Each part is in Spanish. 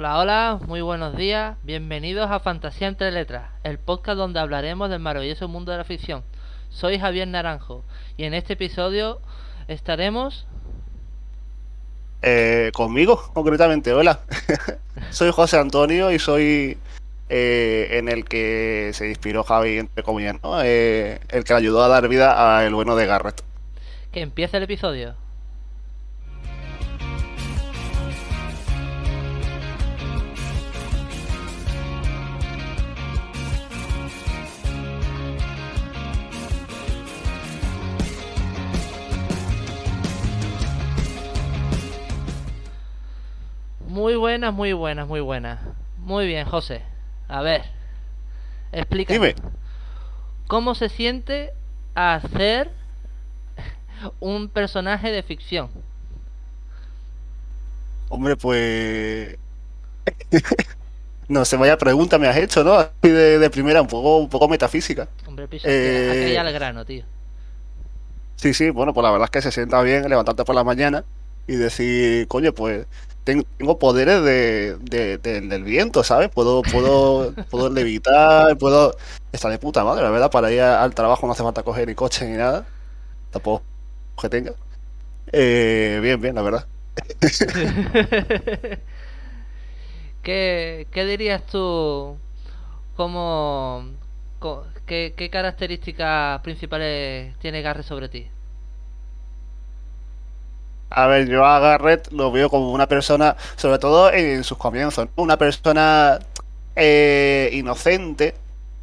Hola, hola, muy buenos días. Bienvenidos a Fantasía entre Letras, el podcast donde hablaremos del maravilloso mundo de la ficción. Soy Javier Naranjo y en este episodio estaremos... Eh, conmigo, concretamente. Hola, soy José Antonio y soy eh, en el que se inspiró Javi, entre comillas, ¿no? Eh, el que le ayudó a dar vida a el bueno de Garrett. Que empiece el episodio. Muy buenas, muy buenas, muy buenas. Muy bien, José. A ver, explícame. Dime. ¿Cómo se siente hacer un personaje de ficción? Hombre, pues. no sé, vaya pregunta me has hecho, ¿no? Así de, de primera, un poco, un poco metafísica. Hombre, pisa, Eh, al grano, tío. Sí, sí, bueno, pues la verdad es que se sienta bien levantarte por la mañana y decir, coño, pues tengo poderes de, de- de- del viento, ¿sabes? Puedo, puedo, puedo levitar, puedo... Está de puta madre, la verdad, para ir al trabajo no hace falta coger ni coche ni nada. Tampoco que tenga. Eh, bien, bien, la verdad. ¿Qué, ¿Qué dirías tú como... co- ¿Qué, qué características principales tiene Garry sobre ti? A ver, yo a Garrett lo veo como una persona, sobre todo en sus comienzos, una persona eh, inocente,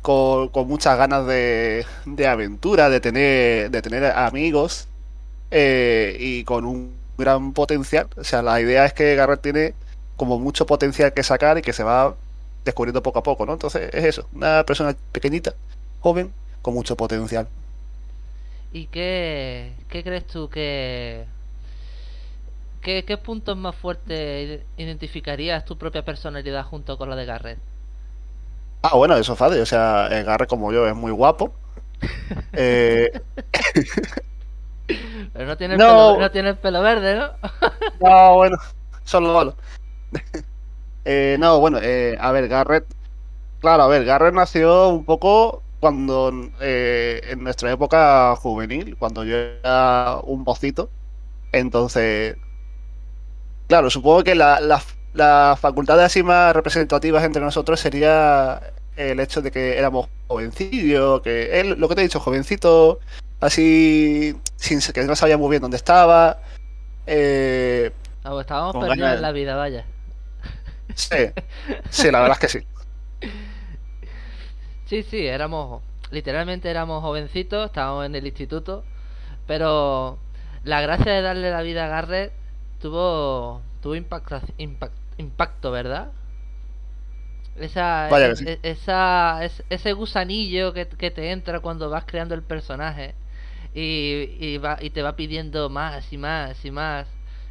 con, con muchas ganas de, de aventura, de tener, de tener amigos eh, y con un gran potencial. O sea, la idea es que Garrett tiene como mucho potencial que sacar y que se va descubriendo poco a poco, ¿no? Entonces es eso, una persona pequeñita, joven, con mucho potencial. ¿Y qué, qué crees tú que... ¿Qué, ¿Qué puntos más fuertes identificarías tu propia personalidad junto con la de Garrett? Ah, bueno, eso es fácil. O sea, el Garrett como yo es muy guapo. Eh, Pero no tiene, No. pelo, no tiene el pelo verde, ¿no? no, bueno, solo malo. Eh, no, bueno, eh, a ver, Garrett. Claro, a ver, Garrett nació un poco cuando eh, en nuestra época juvenil, cuando yo era un mocito. Entonces, claro, supongo que la, la, las facultades así más representativas entre nosotros sería el hecho de que éramos jovencillos, que él, lo que te he dicho, jovencito, así, sin que no sabía muy bien dónde estaba. Eh, Ah, pues estábamos perdidos ganas- en la vida, vaya. sí, sí, la verdad es que sí. Sí, sí, éramos, literalmente éramos jovencitos, estábamos en el instituto, pero la gracia de darle la vida a Garrett tuvo, tuvo impacta- impact- impacto, ¿verdad? Esa, Vaya que ese- sí. e- esa, es- ese gusanillo que, que te entra cuando vas creando el personaje y, y, va, y te va pidiendo más y más y más.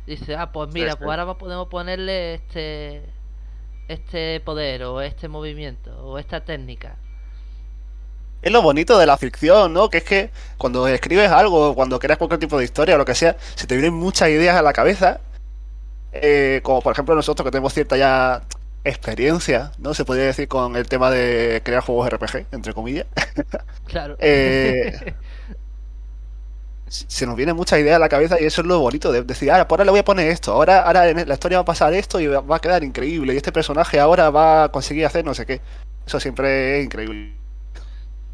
Dice, ah, pues mira, sí. pues ahora podemos ponerle este, este poder o este movimiento o esta técnica. Es lo bonito de la ficción, ¿no? Que es que cuando escribes algo, cuando creas cualquier tipo de historia o lo que sea, se te vienen muchas ideas a la cabeza. Eh, como por ejemplo nosotros que tenemos cierta ya experiencia, ¿no? Se podría decir con el tema de crear juegos RPG, entre comillas. Claro. Eh, se nos vienen muchas ideas a la cabeza y eso es lo bonito de decir, ahora, ahora le voy a poner esto, ahora, ahora en la historia va a pasar esto y va a quedar increíble y este personaje ahora va a conseguir hacer no sé qué. Eso siempre es increíble.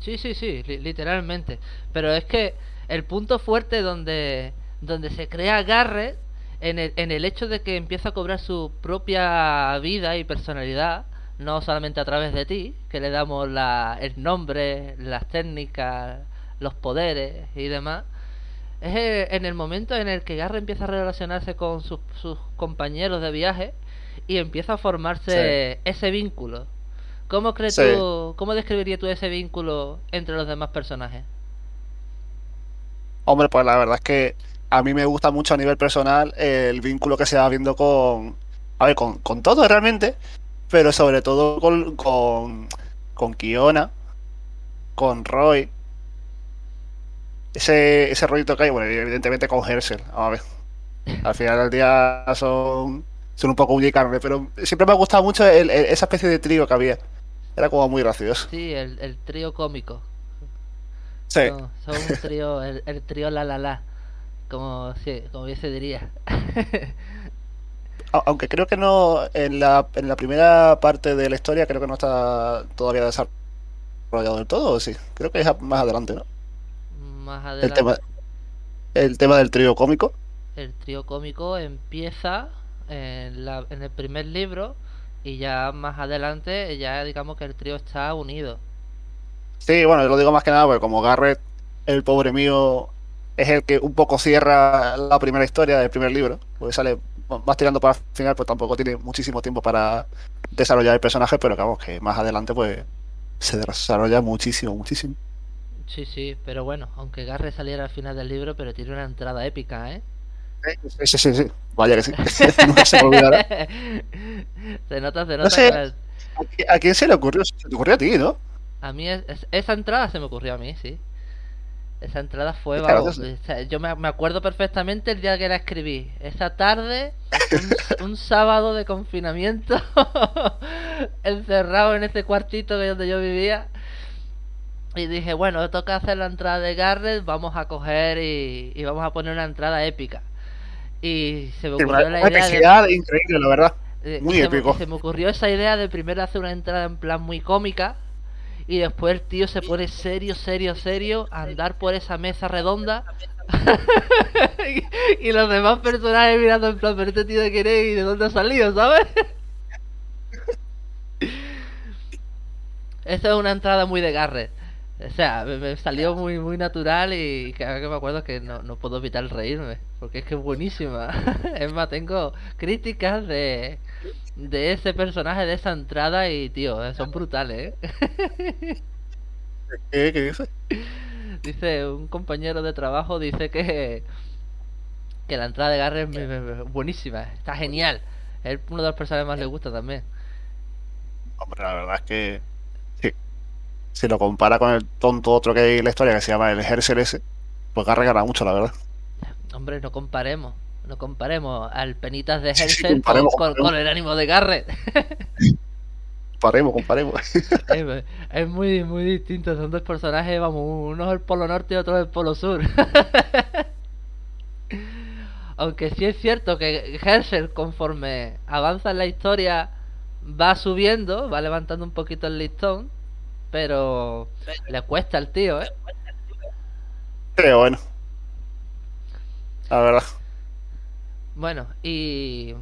Sí, sí, sí, li- literalmente. Pero es que el punto fuerte donde, donde se crea Garrett, en el, en el hecho de que empieza a cobrar su propia vida y personalidad, no solamente a través de ti, que le damos la, el nombre, las técnicas, los poderes y demás, es el- en el momento en el que Garrett empieza a relacionarse con sus, sus compañeros de viaje y empieza a formarse ese vínculo. ¿Cómo crees Sí. tú, cómo describirías tú ese vínculo entre los demás personajes? Hombre, pues la verdad es que a mí me gusta mucho a nivel personal el vínculo que se va viendo con, a ver, con, con todo realmente, pero sobre todo con, con, con Kiona, con Roy, ese, ese rollito que hay, bueno, evidentemente con Herschel, a ver. Al final del día son son un poco carne, pero siempre me ha gustado mucho el- el- esa especie de trío que había. Era como muy gracioso. Sí, el, el trío cómico. Sí. Son, son un trío, el, el trío la la la. Como, sí, como bien se diría. Aunque creo que no, en la, en la primera parte de la historia creo que no está todavía desarrollado del todo, ¿o sí. Creo que es más adelante, ¿no? Más El adelante. tema, el tema del trío cómico. el trío cómico empieza en, la, en el primer libro y ya más adelante ya digamos que el trío está unido. Sí, bueno, lo digo más que nada porque como Garrett, el pobre mío, es el que un poco cierra la primera historia del primer libro, porque sale más tirando para el final, pues tampoco tiene muchísimo tiempo para desarrollar el personaje, pero vamos, que más adelante pues se desarrolla muchísimo, muchísimo. Sí, sí, pero bueno, aunque Garre saliera al final del libro, pero tiene una entrada épica, ¿eh? Sí, sí, sí, sí. Vaya que sí. Nunca se me olvidará. se nota, se No nota sé. que la- ¿A qui- ¿A quién se le ocurrió? Se te ocurrió a ti, ¿no? A mí es- es- esa entrada se me ocurrió a mí, sí. Esa entrada fue, gracioso. o sea, yo me, me acuerdo perfectamente el día que la escribí. Esa tarde, un, un sábado de confinamiento, encerrado en ese cuartito que donde yo vivía. Y dije, bueno, toca hacer la entrada de Garrett, vamos a coger y, y vamos a poner una entrada épica. Y se me ocurrió Una la idea de... epicidad increíble, la verdad. Muy se, me- épico. se me ocurrió esa idea de primero hacer una entrada en plan muy cómica y después el tío se pone serio, serio, serio a andar por esa mesa redonda y, y los demás personajes mirando en plan, pero este tío de quién es y de dónde ha salido, ¿sabes? Esa es una entrada muy de Garrett. O sea, me, me salió muy muy natural y cada vez que me acuerdo es que no, no puedo evitar reírme, porque es que es buenísima. Es más, tengo críticas de, de ese personaje, de esa entrada y, tío, son brutales, ¿eh? ¿Qué, qué dices? Dice, un compañero de trabajo dice que, que la entrada de Garrett es buenísima, está genial. Es uno de los personajes que más le gusta también. Hombre, la verdad es que. Si lo compara con el tonto otro que hay en la historia que se llama el Herschel ese, pues Garrett gana mucho, la verdad. Hombre, no comparemos. No comparemos al penitas de Sí, sí, Herschel con, comparemos, con- comparemos. con el ánimo de Garrett. Comparemos, comparemos. es, es muy, muy distinto. Son dos personajes, vamos, uno es el polo norte y otro es el polo sur. Aunque sí es cierto que Herschel, conforme avanza en la historia, va subiendo, va levantando un poquito el listón, pero le cuesta al tío, ¿eh? Pero bueno. La verdad. Bueno, y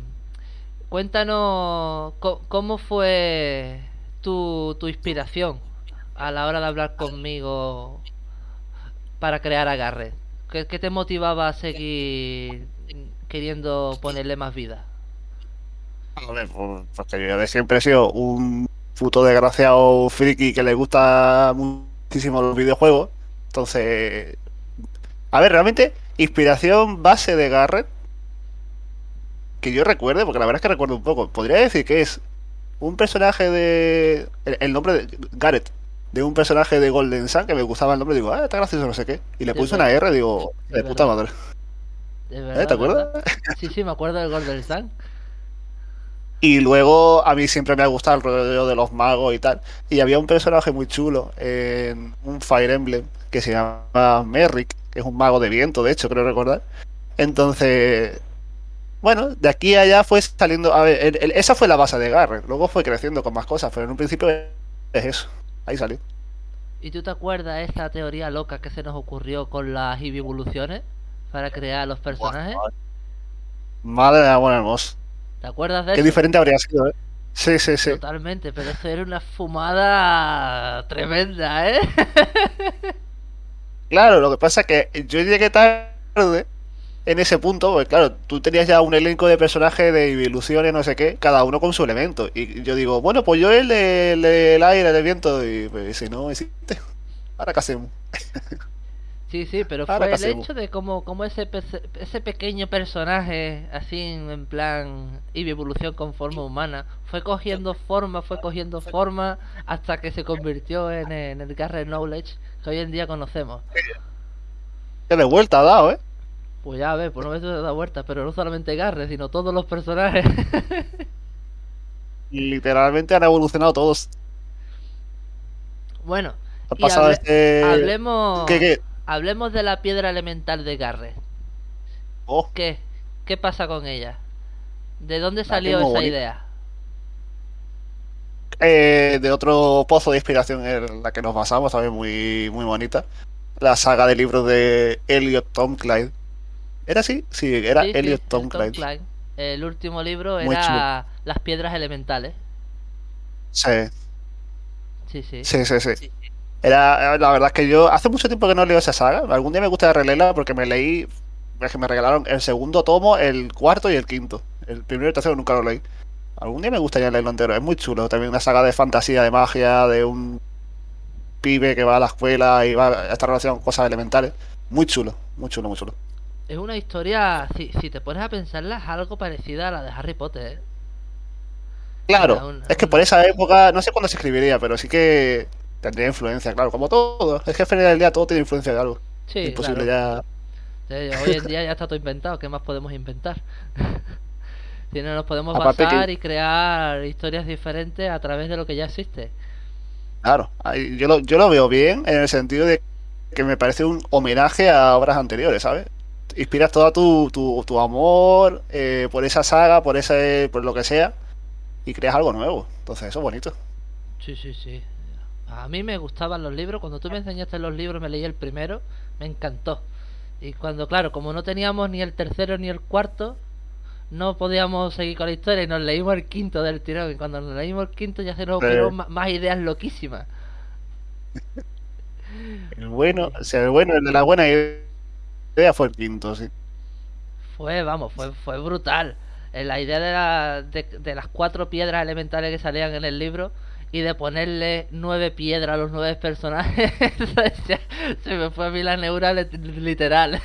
cuéntanos cómo fue tu, tu inspiración a la hora de hablar conmigo para crear a Garrett. ¿Qué, qué te motivaba a seguir queriendo ponerle más vida? A ver, pues, porque yo de siempre he sido un puto desgraciado friki que le gusta muchísimo los videojuegos. Entonces, a ver, realmente, inspiración base de Garrett, que yo recuerde, porque la verdad es que recuerdo un poco, podría decir que es un personaje de... El, el nombre de Garrett, de un personaje de Golden Sun, que me gustaba el nombre, digo, ah, está gracioso, no sé qué. Y le puse una R, digo, de puta madre. ¿De ¿Eh? ¿Te acuerdas? Sí, sí, me acuerdo del Golden Sun. Y luego a mí siempre me ha gustado el rollo de los magos y tal. Y había un personaje muy chulo en un Fire Emblem que se llama Merrick, que es un mago de viento, de hecho, creo recordar. Entonces, bueno, de aquí a allá fue saliendo. A ver, el- el- esa fue la base de Garrett. Luego fue creciendo con más cosas, pero en un principio es eso. Ahí salió. ¿Y tú te acuerdas esa teoría loca que se nos ocurrió con las evoluciones para crear los personajes? Madre de la buena hermosa. ¿Te acuerdas de Qué eso? diferente habría sido, ¿eh? Sí, sí, sí. Totalmente, pero eso era una fumada tremenda, ¿eh? Claro, lo que pasa es que yo llegué tarde en ese punto, porque claro, tú tenías ya un elenco de personajes de ilusiones, no sé qué, cada uno con su elemento. Y yo digo, bueno, pues yo el del aire, del viento, y pues si no existe, ahora qué hacemos. Sí, sí, pero fue ¿qué el hecho de cómo, cómo ese, ese pequeño personaje, así en plan y evolución con forma humana, fue cogiendo forma, fue cogiendo forma, hasta que se convirtió en, el- en el Garrett Knowledge que hoy en día conocemos. Qué de vuelta ha dado, ¿eh? Pues ya a ver, por no me da vuelta, pero no solamente Garrett, sino todos los personajes. Literalmente han evolucionado todos. Bueno, Ha pasado hable- este- hablemos, ¿Qué, qué? Hablemos de la piedra elemental de Garrett. Oh, ¿Qué? ¿Qué pasa con ella? ¿De dónde salió esa bonita. idea? eh, de otro pozo de inspiración en la que nos basamos, también muy, muy bonita. La saga de libros de Elliot Tom Clyde. ¿Era así? Sí, era Sí, Elliot el Tom Clyde. Clyde. El último libro Muy era Las piedras elementales. Sí, Sí, sí. sí, sí, sí. Era, la verdad es que yo hace mucho tiempo que no leo esa saga. Algún día me gustaría releerla porque me leí, es que me regalaron el segundo tomo, el cuarto y el quinto. El primero y el tercero nunca lo leí. Algún día me gustaría leerlo entero. Es muy chulo. También una saga de fantasía, de magia, de un pibe que va a la escuela y va a estar relacionado con cosas elementales. Muy chulo, muy chulo, muy chulo. Es una historia, si, si te pones a pensarla, es algo parecida a la de Harry Potter. ¿eh? Claro, es que por esa época, no sé cuándo se escribiría, pero sí que tendría influencia, claro, como todo. Es que al final del día todo tiene influencia de algo. Sí, Imposible claro. ya. Hoy en día ya está todo inventado. ¿Qué más podemos inventar? si no nos podemos Aparte que- basar y crear historias diferentes a través de lo que ya existe. Claro, yo lo, yo lo veo bien en el sentido de que me parece un homenaje a obras anteriores, ¿sabes? Inspiras todo tu, tu, tu amor eh, por esa saga, por ese, por lo que sea, y creas algo nuevo. Entonces, eso es bonito. Sí, sí, sí. A mí me gustaban los libros. Cuando tú me enseñaste los libros, me leí el primero, me encantó. Y cuando, claro, como no teníamos ni el tercero ni el cuarto, no podíamos seguir con la historia y nos leímos el quinto del tirón. Y cuando nos leímos el quinto ya se nos ocurrieron más ideas loquísimas. El bueno, o sea, el bueno, el de la buena idea fue el quinto, sí. Fue, vamos, fue, fue brutal. Eh, La idea de, la- de, de las cuatro piedras elementales que salían en el libro y de ponerle nueve piedras a los nueve personajes, se, me fue a mí la neura lit- literal.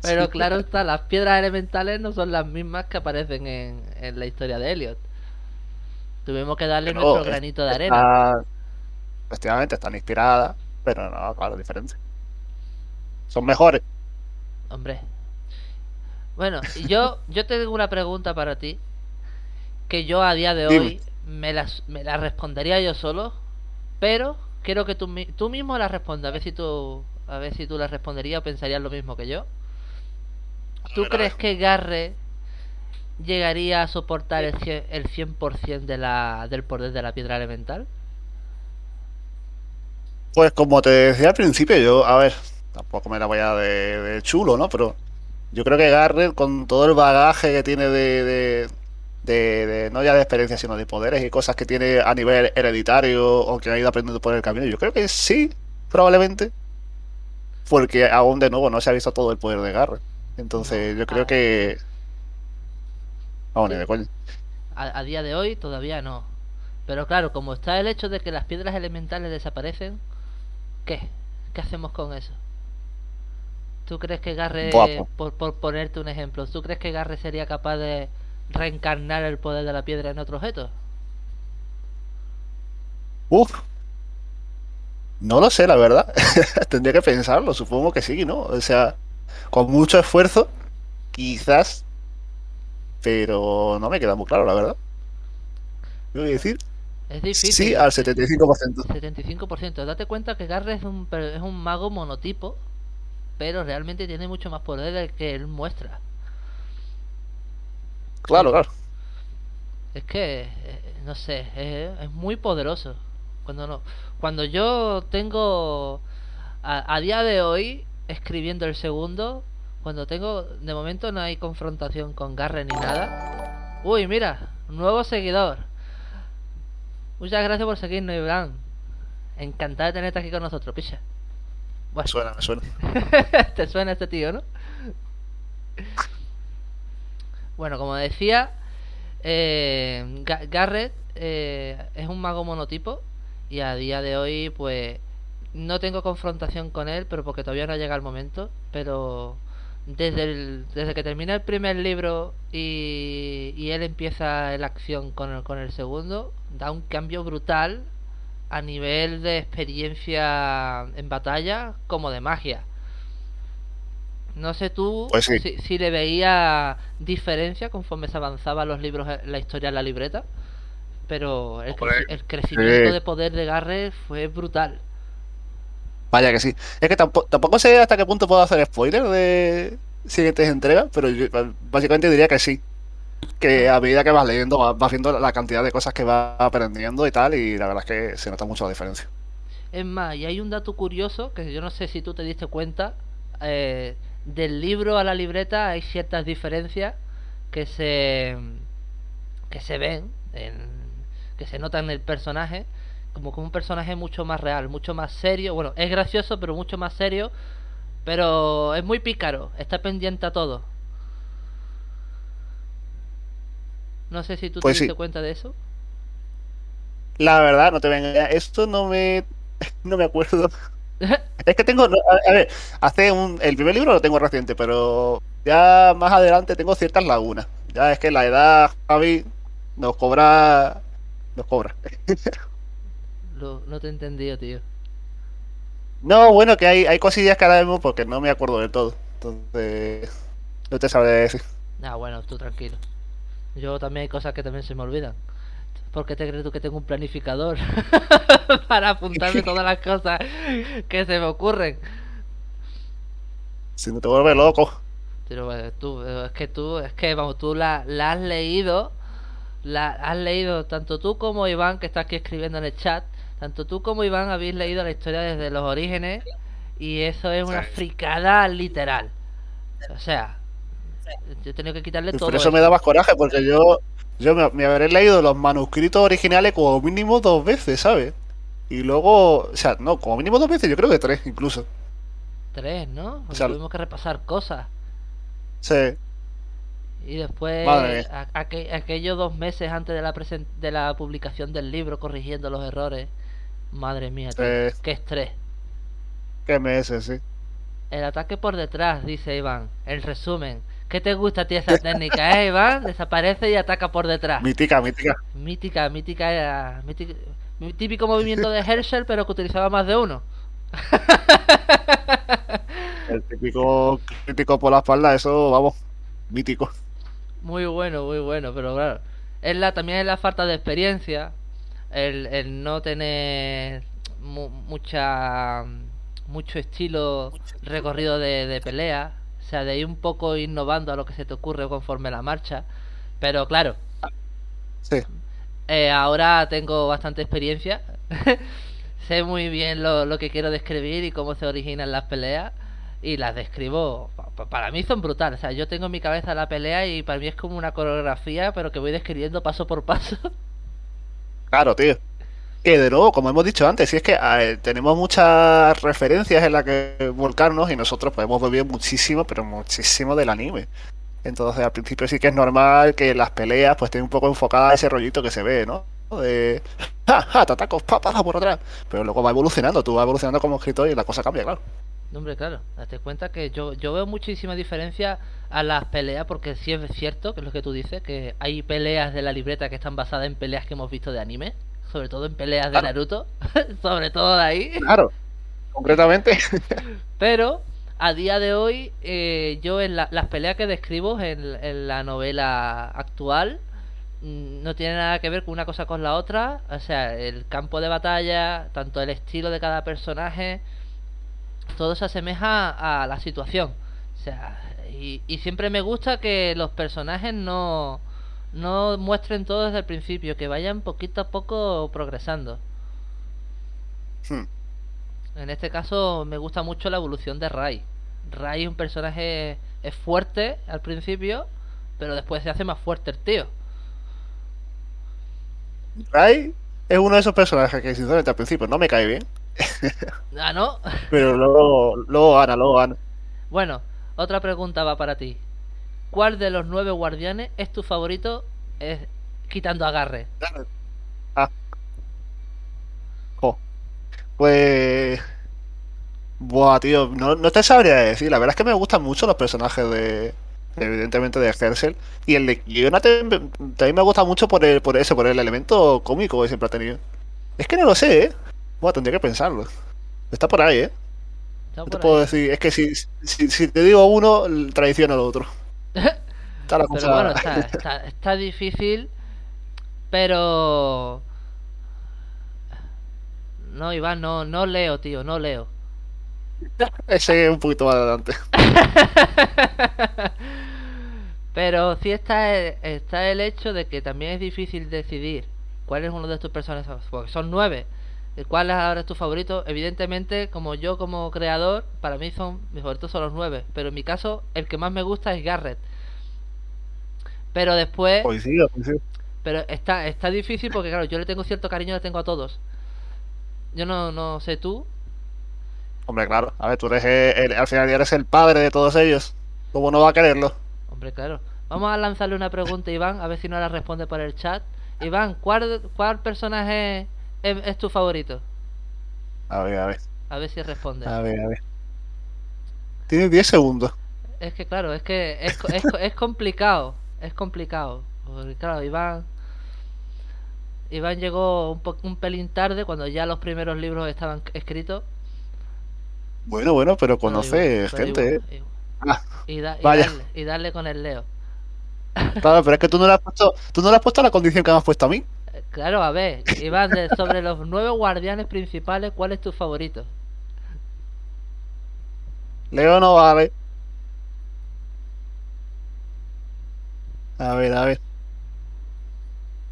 Pero claro está, las piedras elementales no son las mismas que aparecen en, en la historia de Elliot. Tuvimos que darle nuestro es- granito de arena. Está- efectivamente, están inspiradas, pero no, claro, diferente. Son mejores. Hombre. Bueno, yo, yo tengo una pregunta para ti. Que yo a día de Dime. Me la, me respondería yo solo. Pero quiero que tú, tú mismo la respondas. A ver si tú, a ver si tú la responderías o pensarías lo mismo que yo. ¿Tú crees que Garre llegaría a soportar el 100%, el 100 de la, del poder de la piedra elemental? Pues como te decía al principio, yo, a ver, tampoco me la voy a de, de chulo, ¿no? Pero yo creo que Garrett, con todo el bagaje que tiene de, de, de- de- no ya de experiencia, sino de poderes y cosas que tiene a nivel hereditario o que ha ido aprendiendo por el camino, yo creo que sí, probablemente. Porque aún de nuevo no se ha visto todo el poder de Garrett. Entonces yo creo que... Vamos, ni de coña. A, a día de hoy todavía no. Pero claro, como está el hecho de que las piedras elementales desaparecen, ¿qué? ¿Qué hacemos con eso? ¿Tú crees que Garre, Guapo. por, por ponerte un ejemplo, ¿tú crees que Garre sería capaz de reencarnar el poder de la piedra en otro objeto? Uf. No lo sé, la verdad. Tendría que pensarlo, supongo que sí, ¿no? O sea, con mucho esfuerzo, quizás, pero no me queda muy claro, la verdad. ¿Qué voy a decir? Es difícil. Sí, al 75%. 75%. Date cuenta que Garre es un, es un mago monotipo, pero realmente tiene mucho más poder del que él muestra. Claro, claro. Es que, eh, no sé, es, es muy poderoso. Cuando no, cuando yo tengo a, a día de hoy escribiendo el segundo, cuando tengo, de momento no hay confrontación con Garre ni nada. Uy, mira, nuevo seguidor. Muchas gracias por seguirnos, Iván. Encantado de tenerte aquí con nosotros, picha. Me Bueno, suena, me suena. te suena este tío, ¿no? Bueno, como decía, eh, Ga- Garrett eh, es un mago monotipo y a día de hoy, pues, no tengo confrontación con él, pero porque todavía no llega el momento. Pero desde, el- desde que termina el primer libro y, y él empieza la acción con el, con el segundo, da un cambio brutal a nivel de experiencia en batalla como de magia. No sé tú Pues sí. si, si le veía diferencia conforme se avanzaba los libros, eh, la historia en la libreta, pero el, crecimiento sí. de poder de Garrett fue brutal. Vaya que sí. Es que tampoco, tampoco sé hasta qué punto puedo hacer spoiler de siguientes entregas, pero yo básicamente diría que sí. Que a medida que vas leyendo, vas, vas viendo la cantidad de cosas que vas aprendiendo y tal, y la verdad es que se nota mucho la diferencia. Es más, y hay un dato curioso que yo no sé si tú te diste cuenta. eh, del libro a la libreta hay ciertas diferencias que se que se ven, en- que se notan en el personaje, como como un personaje mucho más real, mucho más serio. Bueno, es gracioso, pero mucho más serio. Pero es muy pícaro, está pendiente a todo. No sé si tú Pues te sí. diste cuenta de eso. La verdad, no te voy a engañar, esto no me, no me acuerdo. Es que tengo, a, a ver, hace un, el primer libro lo tengo reciente, pero ya más adelante tengo ciertas lagunas. Ya es que la edad, Javi, nos cobra, nos cobra. No te he entendido, tío. No, bueno, que hay, hay cosillas que ahora mismo porque no me acuerdo de todo. Entonces, no te sabré decir. Ah, bueno, tú tranquilo. Yo también hay cosas que también se me olvidan. ¿Por qué te crees tú que tengo un planificador? Para apuntarme todas las cosas que se me ocurren. Si no te vuelves loco. Pero eh, tú, eh, es que tú, es que vamos, tú la, la has leído, la has leído tanto tú como Iván, que está aquí escribiendo en el chat, tanto tú como Iván habéis leído la historia desde los orígenes y eso es una fricada literal. O sea, yo he tenido que quitarle Y todo por eso me da más coraje, porque yo, yo me, me habré leído los manuscritos originales como mínimo dos veces, ¿sabes? Y luego, o sea, no, como mínimo dos veces, yo creo que tres incluso. Tres, ¿no? Porque sea, tuvimos que repasar cosas. Sí, Y después, a- aquellos dos meses antes de la, presen- de la publicación del libro, corrigiendo los errores. Madre mía, tío, Sí. qué estrés. qué meses, sí. El ataque por detrás, dice Iván. El resumen. ¿Qué te gusta a ti esa técnica, eh, Iván? Desaparece y ataca por detrás. Mítica, mítica. Mítica, mítica era. mítica- típico movimiento de Herschel, pero que utilizaba más de uno. El típico crítico por la espalda, eso, vamos, mítico. Muy bueno, muy bueno, pero claro. Es la, también es la falta de experiencia, el, el no tener mu- mucha mucho estilo recorrido de, de pelea, o sea, de ir un poco innovando a lo que se te ocurre conforme la marcha. Pero claro, Sí, eh, ahora tengo bastante experiencia, sé muy bien lo, lo que quiero describir y cómo se originan las peleas y las describo. pa- pa- Para mí son brutales. O sea, yo tengo en mi cabeza la pelea y para mí es como una coreografía, pero que voy describiendo paso por paso. claro, tío. Que de nuevo, como hemos dicho antes, si es que tenemos muchas referencias en las que volcarnos y nosotros podemos beber muchísimo, pero muchísimo del anime. Entonces al principio sí que es normal que las peleas pues estén un poco enfocadas a ese rollito que se ve, ¿no? De ¡Ja, ja! Te ataco, pa, pa, por atrás. Pero luego va evolucionando, tú vas evolucionando como escritor y la cosa cambia, claro. Hombre, claro, date cuenta que yo, yo veo muchísima diferencia a las peleas, porque sí es cierto, que es lo que tú dices, que hay peleas de la libreta que están basadas en peleas que hemos visto de anime, sobre todo en peleas de. Naruto, sobre todo de ahí. Claro, concretamente. Pero a día de hoy, eh, yo en la- las peleas que describo en, en la novela actual mm, no tiene nada que ver con una cosa con la otra. O sea, el campo de batalla, tanto el estilo de cada personaje, todo se asemeja a la situación. O sea, y, y siempre me gusta que los personajes no, no muestren todo desde el principio, que vayan poquito a poco progresando. Hmm. En este caso me gusta mucho la evolución de Rai. Rai es un personaje es fuerte al principio, pero después se hace más fuerte el tío. Rai es uno de esos personajes que sinceramente al principio no me cae bien, Ah, ¿no? pero luego, luego gana, luego gana. Bueno, otra pregunta va para ti. ¿Cuál de los nueve guardianes es tu favorito es, quitando agarre? Ah. Pues. Buah, tío, no, no te sabría decir. La verdad es que me gustan mucho los personajes de. Evidentemente de Herschel. Y el de Kiona también, me gusta mucho por el, por eso, por el elemento cómico que siempre ha tenido. Es que no lo sé, ¿eh? Buah, tendría que pensarlo. Está por ahí, ¿eh? No te puedo decir, es que si, si, si te digo uno, traiciono al otro. Está la Pero cosa- bueno, está, está, está difícil, pero... No, Iván, no, no leo, tío, no leo. Ese es un poquito más adelante. Pero sí está el, está el hecho de que también es difícil decidir cuál es uno de tus personajes, porque son nueve. ¿Y ¿Cuál es ahora es tu favorito? Evidentemente, como yo como creador, para mí son mis favoritos son los nueve. Pero en mi caso, el que más me gusta es Garrett. Pero después, Coincido, coincido. pero está, está difícil porque claro, yo le tengo cierto cariño, le tengo a todos. Yo no, no sé tú, Hombre, claro. A ver, tú eres el- el- al final eres el padre de todos ellos. ¿Cómo no va a quererlo? Hombre, claro. Vamos a lanzarle una pregunta a Iván, a ver si no la responde por el chat. Iván, ¿cuál, cuál personaje es, es tu favorito? A ver, a ver. A ver si responde. A ver, a ver. Tienes 10 segundos. Es que claro, es que es, es, es complicado. Es complicado. Porque claro, Iván. Iván llegó un, po- un pelín tarde cuando ya los primeros libros estaban escritos. Bueno, bueno, pero Pero conoce pero gente, igual- ¿eh? Ah, Y, da- y vaya. darle, y darle con el Leo. claro, pero es que tú no le has puesto, tú no le has puesto la condición que me has puesto a mí. Claro, a ver, Iván, de- sobre los nueve guardianes principales, ¿cuál es tu favorito? Leo no vale. A ver, a ver.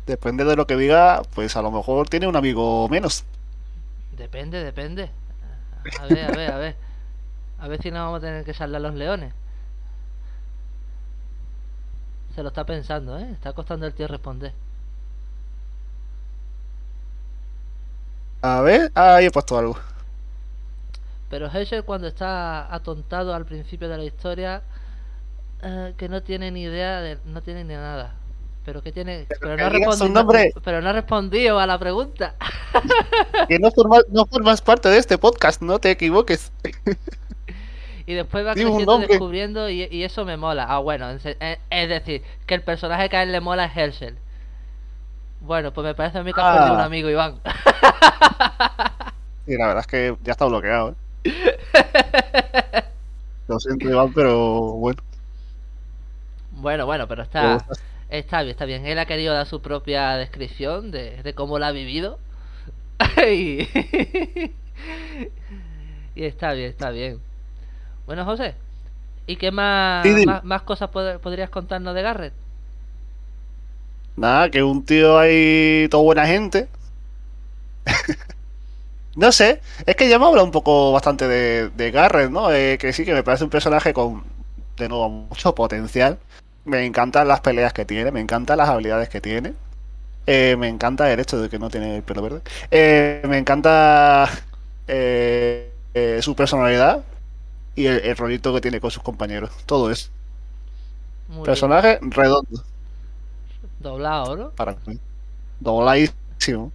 Depende de lo que diga, pues a lo mejor tiene un amigo menos. Depende, depende. A ver, a ver, a ver. A ver si no vamos a tener que salir a los leones. Se lo está pensando, ¿eh? Está costando el tío responder. A ver, ahí he puesto algo. Pero Herschel cuando está atontado al principio de la historia, eh, que no tiene ni idea de, no tiene ni nada. Pero que tiene, pero no, que nombre. pero no ha respondido a la pregunta. Que no formas, no formas parte de este podcast, no te equivoques. Y después va creciendo, descubriendo y, y eso me mola. Ah, bueno, en se- eh, es decir, que el personaje que a él le mola es Herschel. Bueno, pues me parece a mí que has Ah. perdido un amigo, Iván. Y la verdad es que ya está bloqueado, ¿eh? Lo siento, Iván, pero bueno. Bueno, bueno, pero está, está bien, está bien. Él ha querido dar su propia descripción de, de cómo la ha vivido. y... y está bien, está bien. Bueno, José, ¿y qué más, Sí, más, más cosas pod- podrías contarnos de Garrett? Nada, que un tío ahí, todo buena gente. No sé, es que ya me habla un poco bastante de, de Garrett, ¿no? Eh, que sí, que me parece un personaje con, de nuevo, mucho potencial. Me encantan las peleas que tiene, me encantan las habilidades que tiene. Eh, me encanta el hecho de que no tiene el pelo verde. Eh, me encanta eh, su personalidad y el, el rollito que tiene con sus compañeros. Todo es Muy bien. personaje redondo Doblado, ¿no? para mí. Dobladísimo.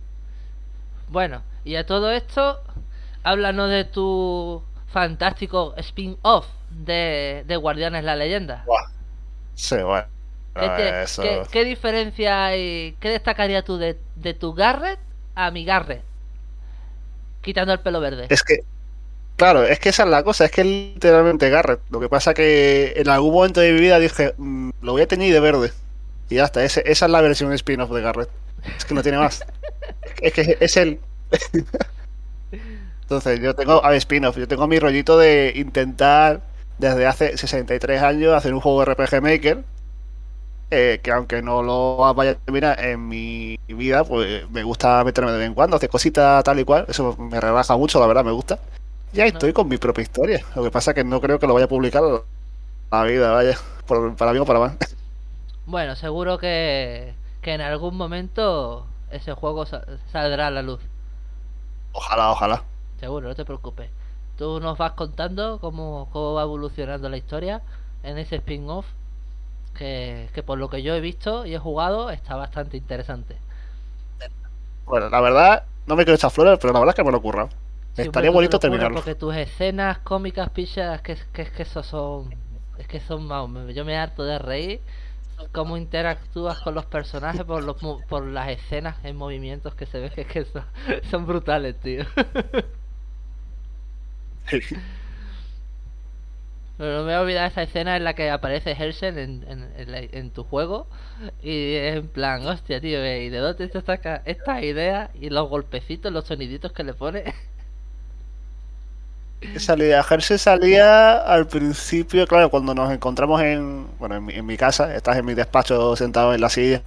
Bueno, y a todo esto, háblanos de tu fantástico spin-off de, de Guardianes la Leyenda. Sí, bueno. ¿Qué, te- eso- qué- qué diferencia y qué destacaría tú de, de tu Garrett a mi Garrett? Quitando el pelo verde. Es que, claro, es que esa es la cosa, es que es literalmente Garrett. Lo que pasa que en algún momento de mi vida dije, "Mm, lo voy a teñir de verde. Y ya está, ese- esa es la versión spin-off de Garrett. Es que no tiene más. es que es él. Entonces, yo tengo, a spin-off, yo tengo mi rollito de intentar desde hace 63 años hacer un juego de RPG Maker. eh, que aunque no lo vaya a terminar en mi vida, pues me gusta meterme de vez en cuando, hacer cositas tal y cual. Eso me relaja mucho, la verdad, me gusta. Y ahí No. estoy con mi propia historia. Lo que pasa es que no creo que lo vaya a publicar la vida, vaya. por- para bien o para mal. Bueno, seguro que, que en algún momento ese juego sa- saldrá a la luz. Ojalá, ojalá. Seguro, no te preocupes. Tú nos vas contando cómo, cómo va evolucionando la historia en ese spin-off. Que, que por lo que yo he visto y he jugado está bastante interesante. Bueno, la verdad, no me quiero echar flores, pero la verdad es que me lo. Sí, Estaría bonito terminarlo. Porque tus escenas cómicas, pichas, que, que es que esos son. Es que son. vamos, yo me harto de reír. Cómo interactúas con los personajes por, los, por las escenas en movimientos que se ve que, son, son brutales, tío. No me voy a olvidar esa escena en la que aparece Herschel en, en, en, tu juego y es en plan, hostia, tío, ¿y de dónde te saca esta idea y los golpecitos, los soniditos que le pone? Salía, Herschel salía al principio, claro, cuando nos encontramos en, bueno, en mi, en mi casa, estás en mi despacho sentado en la silla,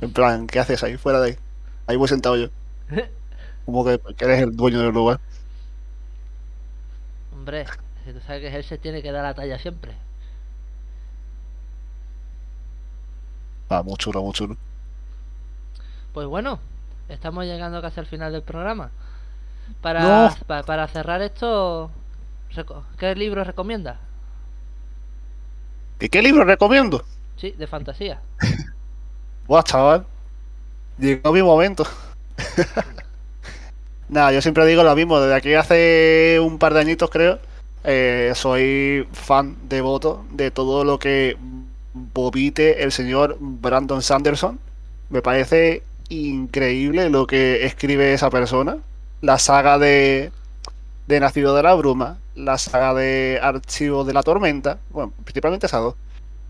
en plan, ¿qué haces ahí? Fuera de ahí. Ahí voy sentado yo. Como que, que eres el dueño del lugar. Hombre, si tú sabes que se tiene que dar la talla siempre. Ah, muy chulo, muy chulo. Pues bueno, estamos llegando casi al final del programa. Para, para cerrar esto, ¿qué libro recomienda? ¿Y qué libro recomiendo? Sí, de fantasía. Buah, chaval. Llegó mi momento. Nada, yo siempre digo lo mismo. Desde aquí hace un par de añitos, creo, eh, soy fan devoto de todo lo que bobite el señor Brandon Sanderson. Me parece increíble lo que escribe esa persona. La saga de, de Nacido de la Bruma, la saga de Archivo de la Tormenta, bueno, principalmente esas dos.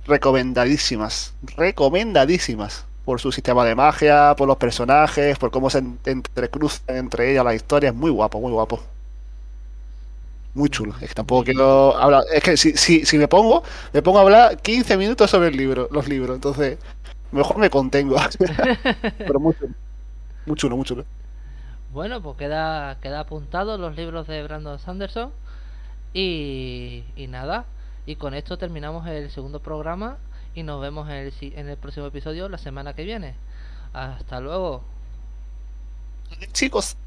Recomendadísimas, recomendadísimas. Por su sistema de magia, por los personajes, por cómo se entrecruzan entre ellas las historias. Muy guapo, muy guapo muy chulo. Es que tampoco quiero hablar. Es que si, si, si me pongo, me pongo a hablar 15 minutos sobre el libro, los libros. Entonces, mejor me contengo. Pero muy chulo. Muy chulo, muy chulo. Bueno, pues queda, queda apuntado los libros de Brandon Sanderson. Y, y nada. Y con esto terminamos el segundo programa. Y nos vemos en el, en el próximo episodio la semana que viene. Hasta luego. Chicos.